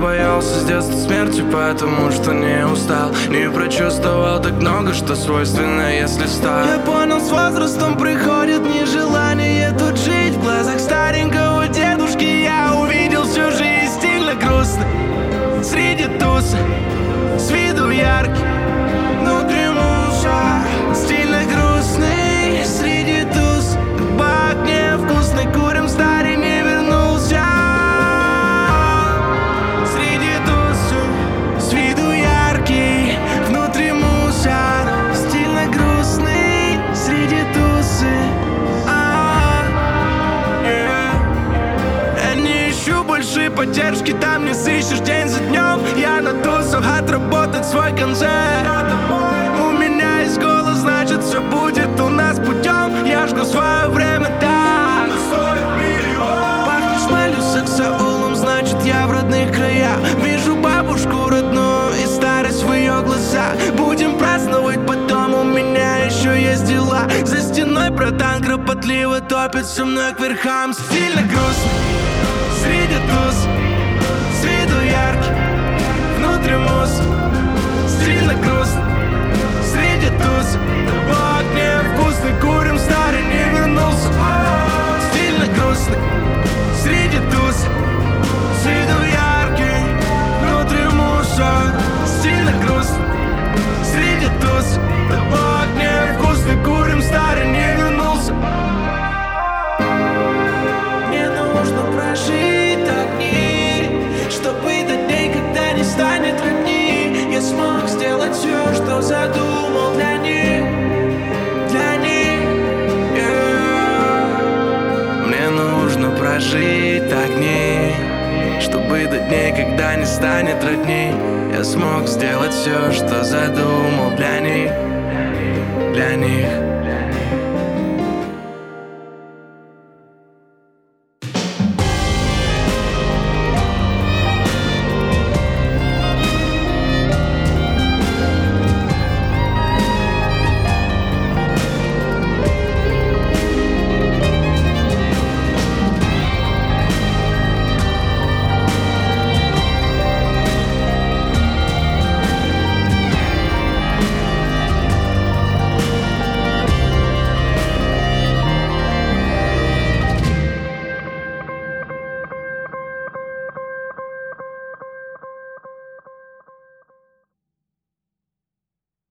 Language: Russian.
Боялся с детства смерти, потому что не устал. Не прочувствовал так много, что свойственно, если стал Я понял, с возрастом приходит нежелание тут больше поддержки, там не сыщешь день за днем. Я на тусах отработать свой концерт. У меня есть голос, значит все будет у нас путем Я жду свое время так Пахнешь малью саксаулом, значит я в родных краях. Вижу бабушку родную и старость в ее глазах. Будем праздновать потом, у меня еще есть дела. За стеной братан кропотливо топит со мной к верхам. Стильно грустно, среди туз С виду яркий, Чтобы до дней, когда не станет родней. Я смог сделать все, что задумал для них Для них